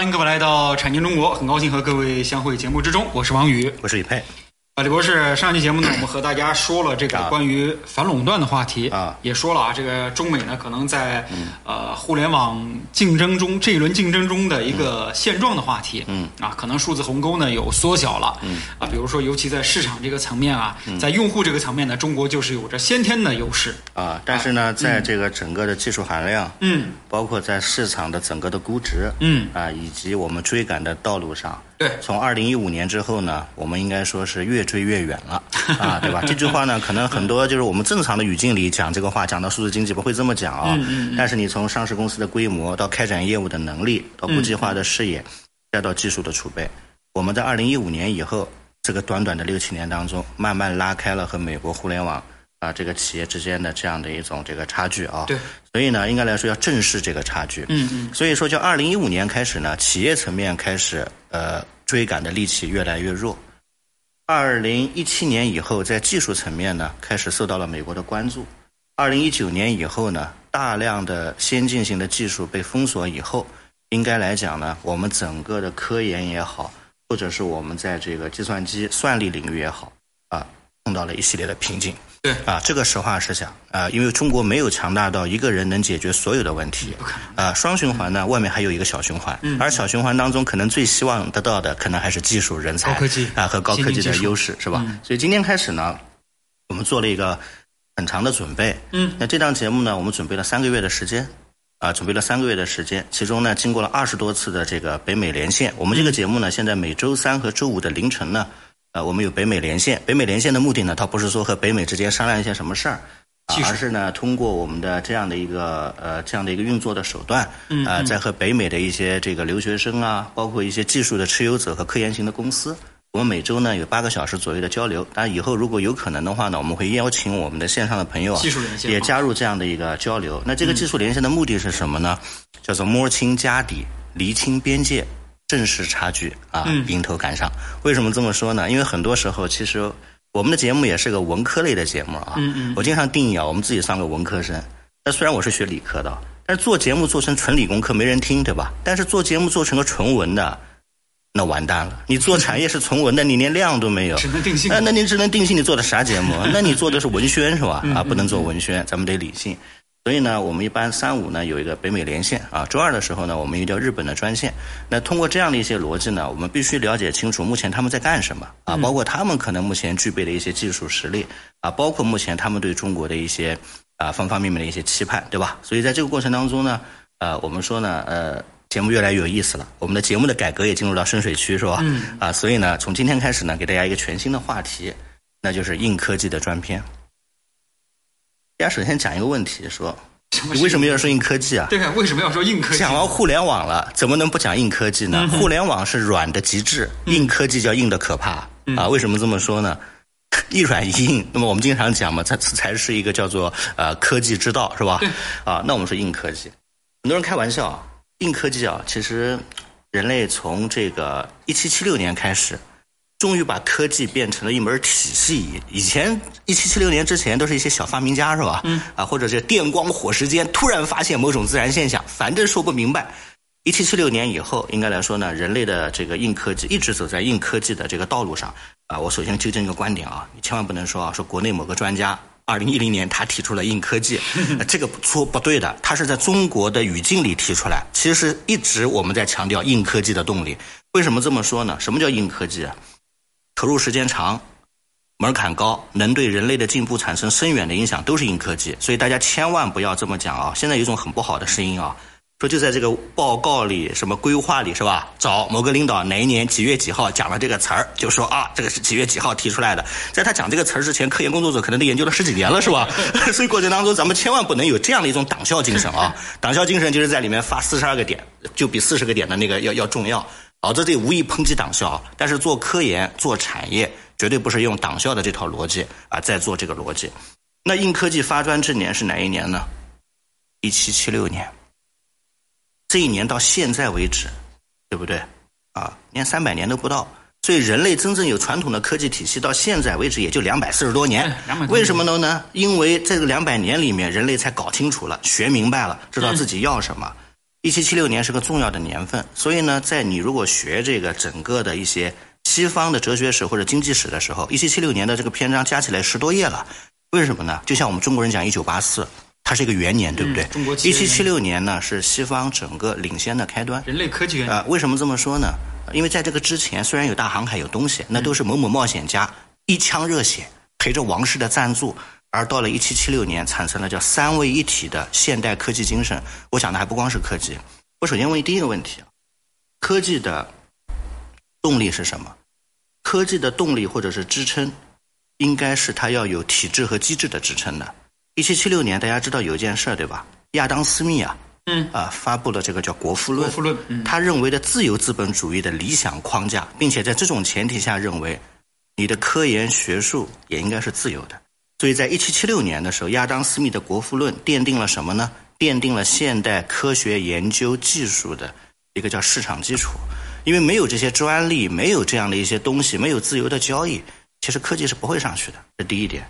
欢迎各位来到产经中国，很高兴和各位相会节目之中，我是王宇，我是李佩。啊，李博士，上期节目呢，我们和大家说了这个关于反垄断的话题啊，也说了啊，这个中美呢可能在呃互联网竞争中这一轮竞争中的一个现状的话题，嗯。啊，可能数字鸿沟呢有缩小了，嗯。啊，比如说尤其在市场这个层面啊，在用户这个层面呢，中国就是有着先天的优势啊，但是呢，在这个整个的技术含量，嗯，包括在市场的整个的估值，嗯。啊，以及我们追赶的道路上。对，从二零一五年之后呢，我们应该说是越追越远了 啊，对吧？这句话呢，可能很多就是我们正常的语境里讲这个话，讲到数字经济不会这么讲啊。嗯嗯。但是你从上市公司的规模到开展业务的能力，到国际化的视野，再到技术的储备，我们在二零一五年以后这个短短的六七年当中，慢慢拉开了和美国互联网啊这个企业之间的这样的一种这个差距啊。对。所以呢，应该来说要正视这个差距。嗯嗯。所以说，就二零一五年开始呢，企业层面开始呃追赶的力气越来越弱。二零一七年以后，在技术层面呢，开始受到了美国的关注。二零一九年以后呢，大量的先进性的技术被封锁以后，应该来讲呢，我们整个的科研也好，或者是我们在这个计算机算力领域也好，啊，碰到了一系列的瓶颈。对啊，这个实话实讲啊，因为中国没有强大到一个人能解决所有的问题。啊，双循环呢，外面还有一个小循环，嗯而小循环当中，可能最希望得到的，可能还是技术人才、高科技啊和高科技的优势，是吧？所以今天开始呢，我们做了一个很长的准备。嗯，那这档节目呢，我们准备了三个月的时间。啊，准备了三个月的时间，其中呢，经过了二十多次的这个北美连线。我们这个节目呢，现在每周三和周五的凌晨呢，呃，我们有北美连线。北美连线的目的呢，它不是说和北美之间商量一些什么事儿，啊而是呢，通过我们的这样的一个呃这样的一个运作的手段，嗯啊，在和北美的一些这个留学生啊，包括一些技术的持有者和科研型的公司，我们每周呢有八个小时左右的交流。但，以后如果有可能的话呢，我们会邀请我们的线上的朋友啊技术连线也加入这样的一个交流。那这个技术连线的目的是什么呢？叫做摸清家底，厘清边界，正视差距啊，迎头赶上。为什么这么说呢？因为很多时候其实我们的节目也是个文科类的节目啊。嗯嗯我经常定义啊，我们自己算个文科生。那虽然我是学理科的，但是做节目做成纯理工科没人听，对吧？但是做节目做成个纯文的，那完蛋了。你做产业是纯文的，你连量都没有，只能定性那那你只能定性，你做的啥节目？那你做的是文宣是吧？啊，不能做文宣，咱们得理性。所以呢，我们一般三五呢有一个北美连线啊，周二的时候呢，我们有一条日本的专线。那通过这样的一些逻辑呢，我们必须了解清楚目前他们在干什么啊，包括他们可能目前具备的一些技术实力啊，包括目前他们对中国的一些啊方方面面的一些期盼，对吧？所以在这个过程当中呢，呃，我们说呢，呃。节目越来越有意思了，我们的节目的改革也进入到深水区，是吧？嗯。啊，所以呢，从今天开始呢，给大家一个全新的话题，那就是硬科技的专篇。大家首先讲一个问题，说你为什么要说硬科技啊？对啊，为什么要说硬科技？讲完互联网了，怎么能不讲硬科技呢？互联网是软的极致，硬科技叫硬的可怕啊！为什么这么说呢？一软一硬，那么我们经常讲嘛，才才是一个叫做呃科技之道，是吧？啊，那我们说硬科技，很多人开玩笑啊，硬科技啊，其实人类从这个一七七六年开始，终于把科技变成了一门体系。以前一七七六年之前都是一些小发明家，是吧？嗯。啊，或者是电光火石间突然发现某种自然现象，反正说不明白。一七七六年以后，应该来说呢，人类的这个硬科技一直走在硬科技的这个道路上。啊，我首先纠正一个观点啊，你千万不能说啊，说国内某个专家。二零一零年，他提出了硬科技，这个说不对的，他是在中国的语境里提出来。其实一直我们在强调硬科技的动力。为什么这么说呢？什么叫硬科技啊？投入时间长，门槛高，能对人类的进步产生深远的影响，都是硬科技。所以大家千万不要这么讲啊！现在有一种很不好的声音啊。说就在这个报告里，什么规划里是吧？找某个领导哪一年几月几号讲了这个词儿，就说啊，这个是几月几号提出来的。在他讲这个词儿之前，科研工作者可能都研究了十几年了，是吧？所以过程当中，咱们千万不能有这样的一种党校精神啊！党校精神就是在里面发四十二个点，就比四十个点的那个要要重要。好，这里无意抨击党校，但是做科研、做产业，绝对不是用党校的这套逻辑啊，在做这个逻辑。那硬科技发专之年是哪一年呢？一七七六年。这一年到现在为止，对不对？啊，连三百年都不到，所以人类真正有传统的科技体系，到现在为止也就两百四十多年。为什么呢？呢？因为这个两百年里面，人类才搞清楚了、学明白了，知道自己要什么。一七七六年是个重要的年份，所以呢，在你如果学这个整个的一些西方的哲学史或者经济史的时候，一七七六年的这个篇章加起来十多页了。为什么呢？就像我们中国人讲一九八四。它是一个元年，对不对？中国一七七六年呢，是西方整个领先的开端。人类科技元啊，为什么这么说呢？因为在这个之前，虽然有大航海有东西，那都是某某冒险家一腔热血陪着王室的赞助，而到了一七七六年，产生了叫三位一体的现代科技精神。我讲的还不光是科技。我首先问第一个问题：科技的动力是什么？科技的动力或者是支撑，应该是它要有体制和机制的支撑的。一七七六年，大家知道有一件事对吧？亚当·斯密啊，嗯啊，发布了这个叫《国富论》。国富论，他认为的自由资本主义的理想框架，并且在这种前提下认为，你的科研学术也应该是自由的。所以在一七七六年的时候，亚当·斯密的《国富论》奠定了什么呢？奠定了现代科学研究技术的一个叫市场基础。因为没有这些专利，没有这样的一些东西，没有自由的交易，其实科技是不会上去的。这第一点。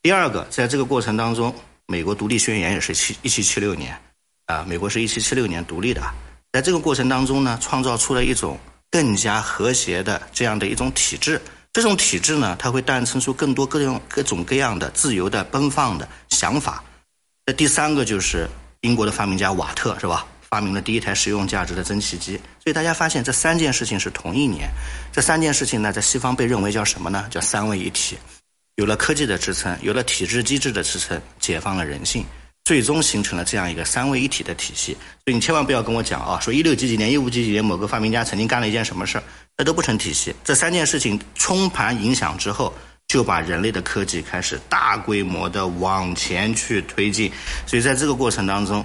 第二个，在这个过程当中，美国独立宣言也是七一七七六年，啊，美国是一七七六年独立的。在这个过程当中呢，创造出了一种更加和谐的这样的一种体制。这种体制呢，它会诞生出更多各种各种各样的自由的奔放的想法。那第三个就是英国的发明家瓦特，是吧？发明了第一台实用价值的蒸汽机。所以大家发现这三件事情是同一年。这三件事情呢，在西方被认为叫什么呢？叫三位一体。有了科技的支撑，有了体制机制的支撑，解放了人性，最终形成了这样一个三位一体的体系。所以你千万不要跟我讲啊，说一六几几年、一五几几年某个发明家曾经干了一件什么事儿，那都不成体系。这三件事情冲盘影响之后，就把人类的科技开始大规模的往前去推进。所以在这个过程当中，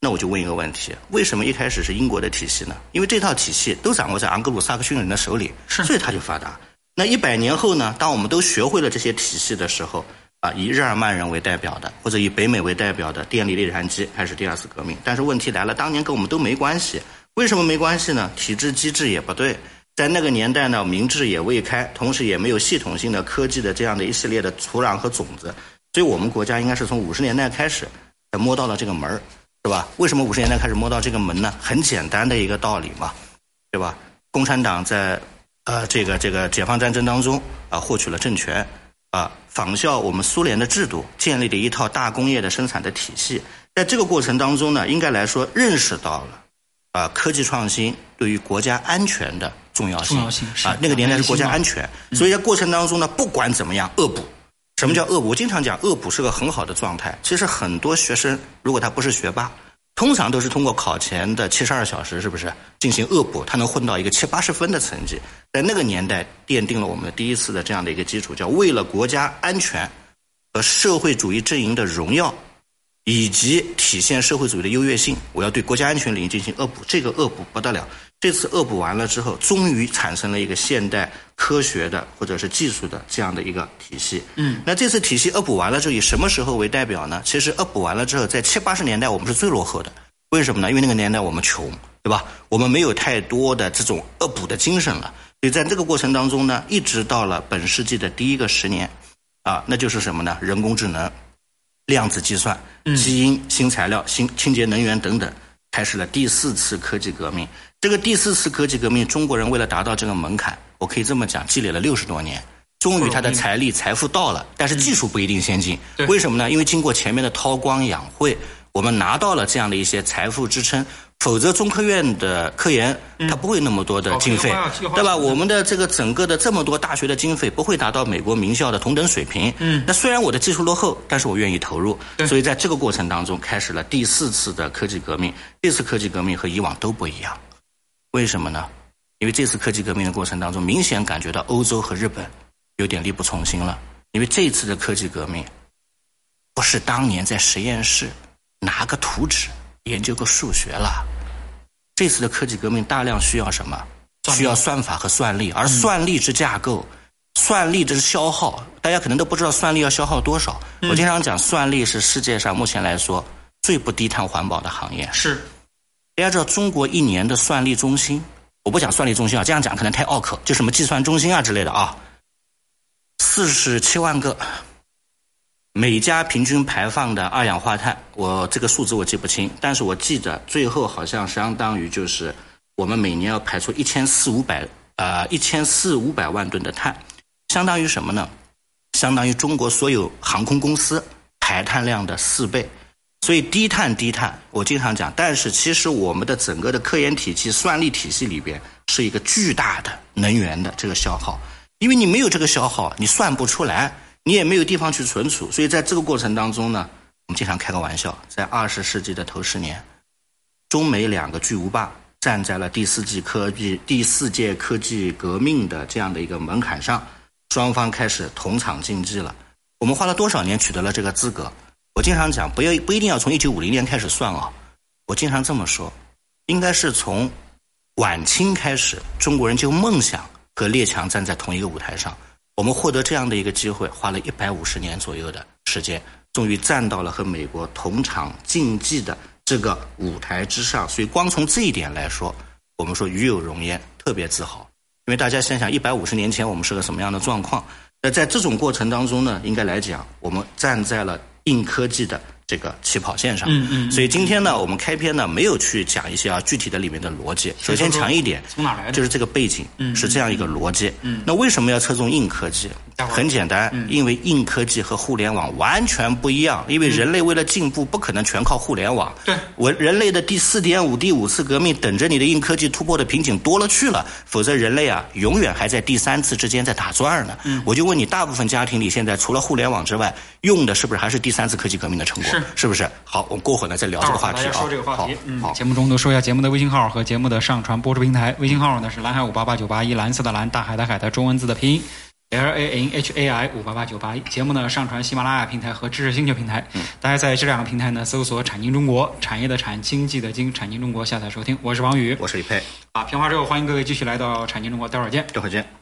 那我就问一个问题：为什么一开始是英国的体系呢？因为这套体系都掌握在昂格鲁萨克逊人的手里，所以它就发达。那一百年后呢？当我们都学会了这些体系的时候，啊，以日耳曼人为代表的，或者以北美为代表的电力内燃机开始第二次革命。但是问题来了，当年跟我们都没关系。为什么没关系呢？体制机制也不对，在那个年代呢，民智也未开，同时也没有系统性的科技的这样的一系列的土壤和种子。所以我们国家应该是从五十年代开始才摸到了这个门儿，是吧？为什么五十年代开始摸到这个门呢？很简单的一个道理嘛，对吧？共产党在。呃，这个这个解放战争当中啊，获取了政权，啊，仿效我们苏联的制度，建立了一套大工业的生产的体系。在这个过程当中呢，应该来说认识到了啊，科技创新对于国家安全的重要性。重要性啊，那个年代是国家安全，所以在过程当中呢，不管怎么样恶补。什么叫恶补？我经常讲，恶补是个很好的状态。其实很多学生，如果他不是学霸。通常都是通过考前的七十二小时，是不是进行恶补？他能混到一个七八十分的成绩，在那个年代奠定了我们的第一次的这样的一个基础，叫为了国家安全和社会主义阵营的荣耀。以及体现社会主义的优越性，我要对国家安全领域进行恶补。这个恶补不得了，这次恶补完了之后，终于产生了一个现代科学的或者是技术的这样的一个体系。嗯，那这次体系恶补完了之后，以什么时候为代表呢？其实恶补完了之后，在七八十年代我们是最落后的。为什么呢？因为那个年代我们穷，对吧？我们没有太多的这种恶补的精神了。所以在这个过程当中呢，一直到了本世纪的第一个十年，啊，那就是什么呢？人工智能。量子计算、基因、新材料、新清洁能源等等，开始了第四次科技革命。这个第四次科技革命，中国人为了达到这个门槛，我可以这么讲，积累了六十多年，终于他的财力、财富到了，但是技术不一定先进。为什么呢？因为经过前面的韬光养晦，我们拿到了这样的一些财富支撑，否则中科院的科研它不会那么多的经费，对吧？我们的这个整个的这么多大学的经费不会达到美国名校的同等水平。嗯，那虽然我的技术落后，但是我愿意投入。所以在这个过程当中，开始了第四次的科技革命。这次科技革命和以往都不一样，为什么呢？因为这次科技革命的过程当中，明显感觉到欧洲和日本有点力不从心了。因为这次的科技革命，不是当年在实验室拿个图纸研究个数学了。这次的科技革命大量需要什么？需要算法和算力，而算力之架构、算力之消耗，大家可能都不知道算力要消耗多少。我经常讲，算力是世界上目前来说最不低碳环保的行业。是，大家知道中国一年的算力中心。我不讲算力中心啊，这样讲可能太拗口，就什么计算中心啊之类的啊，四十七万个，每家平均排放的二氧化碳，我这个数字我记不清，但是我记得最后好像相当于就是我们每年要排出一千四五百呃一千四五百万吨的碳，相当于什么呢？相当于中国所有航空公司排碳量的四倍。所以低碳低碳，我经常讲，但是其实我们的整个的科研体系、算力体系里边是一个巨大的能源的这个消耗，因为你没有这个消耗，你算不出来，你也没有地方去存储，所以在这个过程当中呢，我们经常开个玩笑，在二十世纪的头十年，中美两个巨无霸站在了第四纪科技第四届科技革命的这样的一个门槛上，双方开始同场竞技了。我们花了多少年取得了这个资格？我经常讲，不要不一定要从一九五零年开始算啊。我经常这么说，应该是从晚清开始，中国人就梦想和列强站在同一个舞台上。我们获得这样的一个机会，花了一百五十年左右的时间，终于站到了和美国同场竞技的这个舞台之上。所以，光从这一点来说，我们说与有荣焉，特别自豪。因为大家想想，一百五十年前我们是个什么样的状况？那在这种过程当中呢，应该来讲，我们站在了。硬科技的这个起跑线上，嗯嗯，所以今天呢，我们开篇呢没有去讲一些啊具体的里面的逻辑。首先强一点，从哪来的？就是这个背景，嗯，是这样一个逻辑。嗯，那为什么要侧重硬科技？很简单，因为硬科技和互联网完全不一样。因为人类为了进步，不可能全靠互联网。对，我人类的第四点五、第五次革命等着你的硬科技突破的瓶颈多了去了。否则人类啊，永远还在第三次之间在打转呢。嗯，我就问你，大部分家庭里现在除了互联网之外，用的是不是还是第三次科技革命的成果？是，是不是？好，我们过会儿呢再聊这个话题啊。说这个话题。嗯，节目中都说一下节目的微信号和节目的上传播出平台。微信号呢是蓝海五八八九八一，蓝色的蓝，大海的海的中文字的拼音。L A N H A I 五八八九八一节目呢上传喜马拉雅平台和知识星球平台，大家在这两个平台呢搜索“产经中国”，产业的产，经济的经，产经中国下载收听。我是王宇，我是李佩。啊，评花之后欢迎各位继续来到产经中国，待会儿见，待会儿见。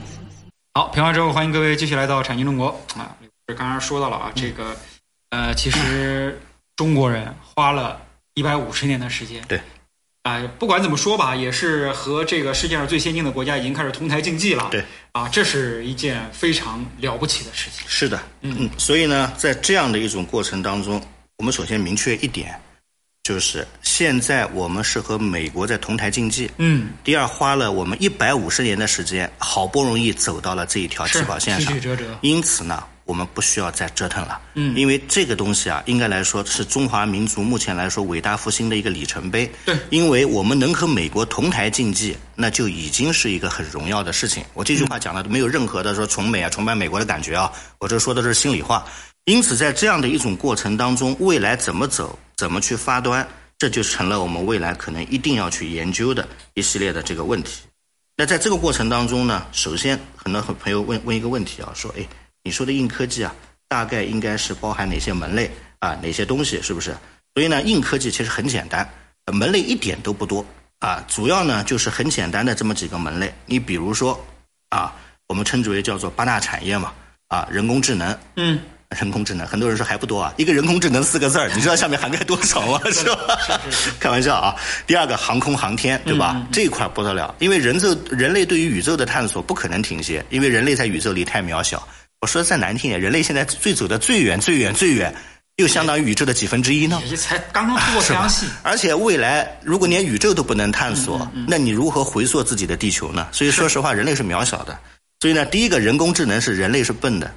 好，评完之后，欢迎各位继续来到产经中国啊！刚刚说到了啊，这个呃，其实中国人花了一百五十年的时间。对。啊，不管怎么说吧，也是和这个世界上最先进的国家已经开始同台竞技了。对，啊，这是一件非常了不起的事情。是的，嗯，所以呢，在这样的一种过程当中，我们首先明确一点，就是现在我们是和美国在同台竞技。嗯。第二，花了我们一百五十年的时间，好不容易走到了这一条起跑线上。曲曲折折。因此呢。我们不需要再折腾了，嗯，因为这个东西啊，应该来说是中华民族目前来说伟大复兴的一个里程碑。对，因为我们能和美国同台竞技，那就已经是一个很荣耀的事情。我这句话讲的没有任何的说崇美啊、崇拜美国的感觉啊，我这说的是心里话。因此，在这样的一种过程当中，未来怎么走，怎么去发端，这就成了我们未来可能一定要去研究的一系列的这个问题。那在这个过程当中呢，首先很多朋友问问一个问题啊，说，哎。你说的硬科技啊，大概应该是包含哪些门类啊？哪些东西是不是？所以呢，硬科技其实很简单，门类一点都不多啊。主要呢就是很简单的这么几个门类。你比如说啊，我们称之为叫做八大产业嘛啊，人工智能，嗯，人工智能，很多人说还不多啊，一个人工智能四个字儿，你知道下面涵盖多少吗？是吧？开玩笑啊。第二个航空航天，对吧？这一块不得了，因为人宙人类对于宇宙的探索不可能停歇，因为人类在宇宙里太渺小。我说的再难听点，人类现在最走的最远最远最远，又相当于宇宙的几分之一呢？也才刚刚突破太阳系，而且未来如果连宇宙都不能探索，那你如何回溯自己的地球呢？所以说实话，人类是渺小的。所以呢，第一个人工智能是人类是笨的。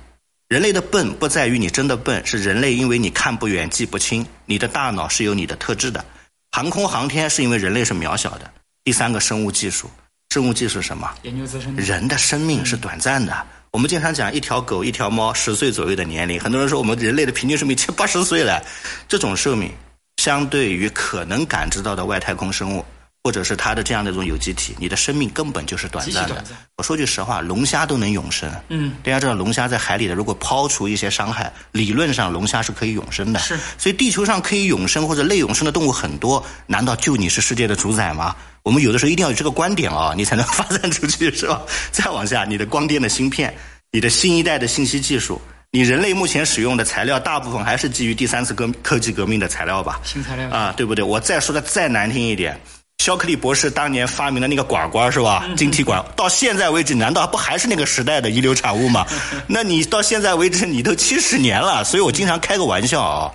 人类的笨不在于你真的笨，是人类因为你看不远、记不清，你的大脑是有你的特质的。航空航天是因为人类是渺小的。第三个生物技术，生物技术什么？研究自身。人的生命是短暂的。我们经常讲一条狗、一条猫十岁左右的年龄，很多人说我们人类的平均寿命七八十岁了，这种寿命相对于可能感知到的外太空生物。或者是它的这样的一种有机体，你的生命根本就是短暂的。我说句实话，龙虾都能永生。嗯，大家知道龙虾在海里的，如果抛除一些伤害，理论上龙虾是可以永生的。是，所以地球上可以永生或者类永生的动物很多，难道就你是世界的主宰吗？我们有的时候一定要有这个观点啊，你才能 发展出去，是吧？再往下，你的光电的芯片，你的新一代的信息技术，你人类目前使用的材料，大部分还是基于第三次革科技革命的材料吧？新材料啊，对不对？我再说的再难听一点。肖克利博士当年发明的那个管管是吧？晶体管到现在为止，难道不还是那个时代的遗留产物吗？那你到现在为止，你都七十年了，所以我经常开个玩笑啊，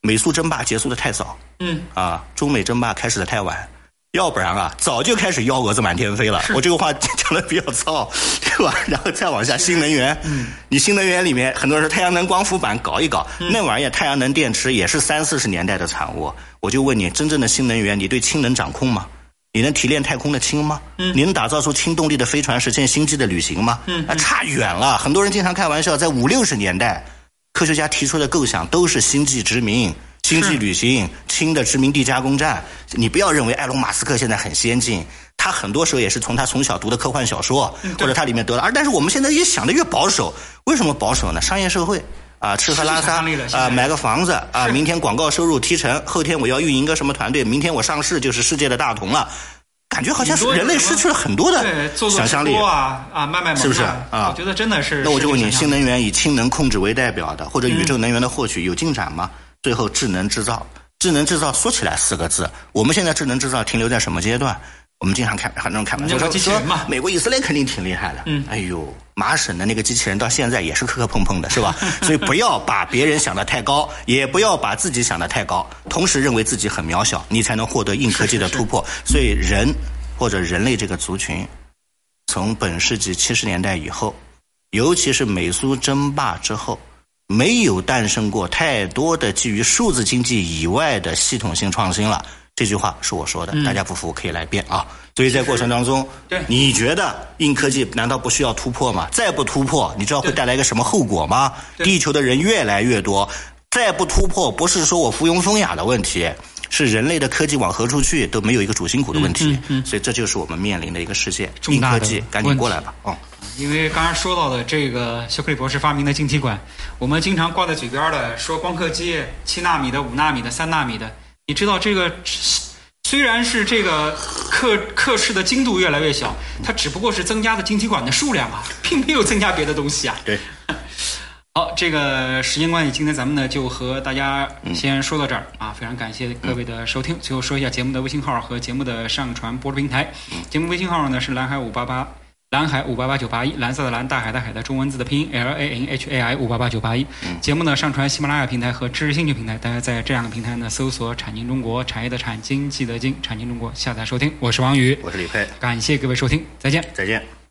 美苏争霸结束的太早，嗯，啊，中美争霸开始的太晚。要不然啊，早就开始幺蛾子满天飞了。我这个话讲的比较糙，对吧？然后再往下，新能源，嗯，你新能源里面很多人说太阳能光伏板搞一搞，那玩意儿太阳能电池也是三四十年代的产物。我就问你，真正的新能源，你对氢能掌控吗？你能提炼太空的氢吗？嗯，你能打造出氢动力的飞船，实现星际的旅行吗？嗯，啊，差远了。很多人经常开玩笑，在五六十年代，科学家提出的构想都是星际殖民。星际旅行、氢的殖民地加工站，你不要认为埃隆·马斯克现在很先进，他很多时候也是从他从小读的科幻小说或者他里面得了。而但是我们现在越想的越保守，为什么保守呢？商业社会啊，吃喝拉撒啊，买个房子啊，明天广告收入提成，后天我要运营个什么团队，明天我上市就是世界的大同了，感觉好像是人类失去了很多的想象力啊啊，卖卖是不是啊？我觉得真的是。那我就问你，新能源以氢能控制为代表的，或者宇宙能源的获取有进展吗？最后，智能制造，智能制造说起来四个字，我们现在智能制造停留在什么阶段？我们经常开很多人开玩笑说，美国以色列肯定挺厉害的。嗯，哎呦，麻省的那个机器人到现在也是磕磕碰碰的，是吧？所以不要把别人想的太高，也不要把自己想的太高，同时认为自己很渺小，你才能获得硬科技的突破。所以，人或者人类这个族群，从本世纪七十年代以后，尤其是美苏争霸之后。没有诞生过太多的基于数字经济以外的系统性创新了。这句话是我说的，大家不服可以来辩啊。所以在过程当中，你觉得硬科技难道不需要突破吗？再不突破，你知道会带来一个什么后果吗？地球的人越来越多，再不突破，不是说我附庸风雅的问题，是人类的科技往何处去都没有一个主心骨的问题。所以这就是我们面临的一个世界。硬科技，赶紧过来吧，哦。因为刚才说到的这个肖克利博士发明的晶体管，我们经常挂在嘴边的说光刻机七纳米的、五纳米的、三纳米的，你知道这个虽然是这个刻刻式的精度越来越小，它只不过是增加的晶体管的数量啊，并没有增加别的东西啊。对。好，这个时间关系，今天咱们呢就和大家先说到这儿啊，非常感谢各位的收听。最后说一下节目的微信号和节目的上传播出平台，节目微信号呢是蓝海五八八。蓝海五八八九八一，蓝色的蓝，大海的海的中文字的拼音 L A N H A I 五八八九八一。节目呢上传喜马拉雅平台和知识星球平台，大家在这两个平台呢搜索“产经中国”，产业的产，经济的经，产经中国下载收听。我是王宇，我是李佩，感谢各位收听，再见，再见。